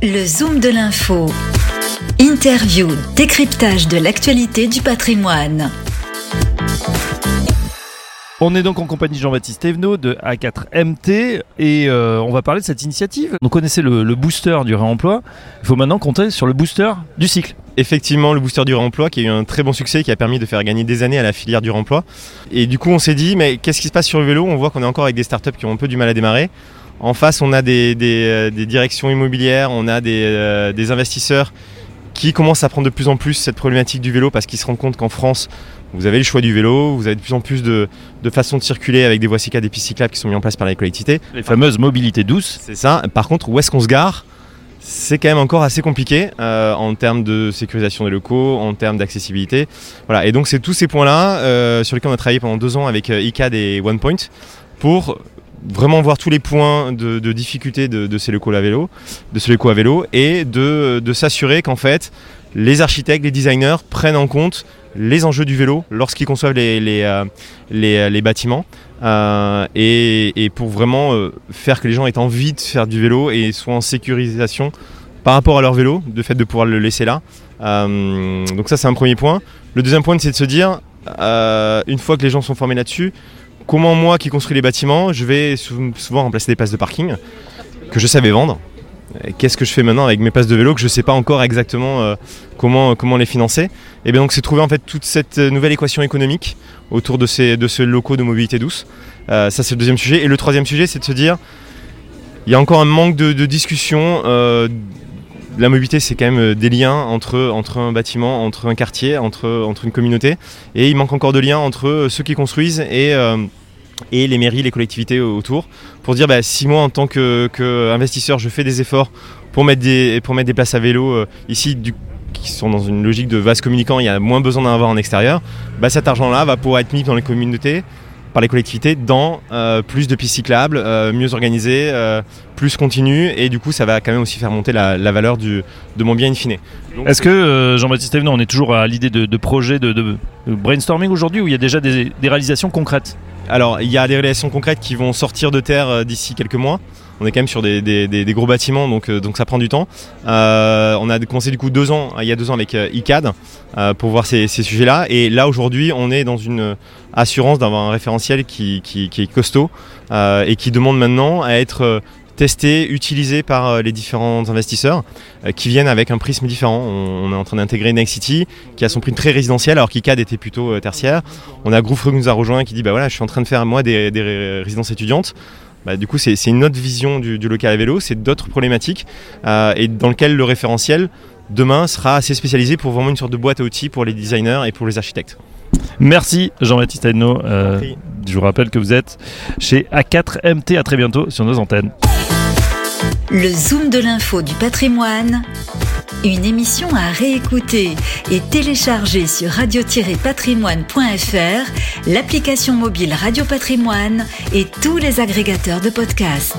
Le Zoom de l'info. Interview, décryptage de l'actualité du patrimoine. On est donc en compagnie de Jean-Baptiste Evenot de A4MT et euh, on va parler de cette initiative. On connaissait le, le booster du réemploi, il faut maintenant compter sur le booster du cycle. effectivement le booster du réemploi qui a eu un très bon succès, qui a permis de faire gagner des années à la filière du réemploi. Et du coup, on s'est dit, mais qu'est-ce qui se passe sur le vélo? On voit qu'on est encore avec des startups qui ont un peu du mal à démarrer. En face, on a des, des, euh, des directions immobilières, on a des, euh, des investisseurs qui commencent à prendre de plus en plus cette problématique du vélo parce qu'ils se rendent compte qu'en France, vous avez le choix du vélo, vous avez de plus en plus de, de façons de circuler avec des voies cyclables, des pistes cyclables qui sont mises en place par les collectivités. Les fameuses mobilités douces. C'est ça. Par contre, où est-ce qu'on se gare? C'est quand même encore assez compliqué euh, en termes de sécurisation des locaux, en termes d'accessibilité. Voilà. Et donc c'est tous ces points-là euh, sur lesquels on a travaillé pendant deux ans avec euh, ICAD et OnePoint pour vraiment voir tous les points de, difficulté de, de, ces locaux à vélo, de locaux à vélo, et de, s'assurer qu'en fait les architectes, les designers prennent en compte les enjeux du vélo lorsqu'ils conçoivent les, euh, les bâtiments euh, et, pour vraiment euh, faire que les gens aient envie de faire du vélo et soient en sécurisation par rapport à leur vélo, de fait de pouvoir le laisser là. Euh, donc ça c'est un premier point. Le deuxième point c'est de se dire, euh, une fois que les gens sont formés là-dessus, comment moi qui construis les bâtiments, je vais souvent remplacer des places de parking que je savais vendre qu'est-ce que je fais maintenant avec mes places de vélo que je ne sais pas encore exactement euh, comment, les financer? Et bien donc c'est trouver en fait toute cette nouvelle équation économique autour de ces, de locaux de mobilité douce. Euh, ça c'est le deuxième sujet. Et le troisième sujet c'est de se dire, il y a encore un manque de, discussion. Euh, la mobilité, c'est quand même des liens entre, entre un bâtiment, entre un quartier, entre, une communauté. Et il manque encore de liens entre ceux qui construisent et, euh, et les mairies, les collectivités autour, pour dire bah, si moi en tant qu'investisseur que je fais des efforts pour mettre des, pour mettre des places à vélo euh, ici du, qui sont dans une logique de vase communicant, il y a moins besoin d'en avoir en extérieur, bah, cet argent-là va pouvoir être mis dans les communautés, par les collectivités, dans euh, plus de pistes cyclables, euh, mieux organisées, euh, plus continues, et du coup ça va quand même aussi faire monter la, la valeur du, de mon bien in fine. Est-ce que euh, Jean-Baptiste Evenot, on est toujours à l'idée de, de projet de, de, brainstorming aujourd'hui, ou il y a déjà des, des réalisations concrètes? Alors, il y a des réalisations concrètes qui vont sortir de terre euh, d'ici quelques mois. On est quand même sur des, gros bâtiments, donc, euh, donc ça prend du temps. Euh, on a commencé du coup deux ans, il y a deux ans avec ICAD pour voir ces, sujets-là. Et là aujourd'hui, on est dans une assurance d'avoir un référentiel qui, est costaud et qui demande maintenant à être testé, utilisé par les différents investisseurs euh, qui viennent avec un prisme différent. On, est en train d'intégrer Next City qui a son prix très résidentiel alors qu'ICAD était plutôt euh, tertiaire. On a Groupe qui nous a rejoint qui dit bah voilà je suis en train de faire moi des, des résidences étudiantes. Bah, du coup c'est une autre vision du, du, local à vélo, c'est d'autres problématiques euh, et dans lequel le référentiel demain sera assez spécialisé pour vraiment une sorte de boîte à outils pour les designers et pour les architectes. Merci Jean-Baptiste. Euh, je vous rappelle que vous êtes chez A4MT. À très bientôt sur nos antennes. Le Zoom de l'info du patrimoine, une émission à réécouter et télécharger sur radio-patrimoine.fr, l'application mobile Radio Patrimoine et tous les agrégateurs de podcasts.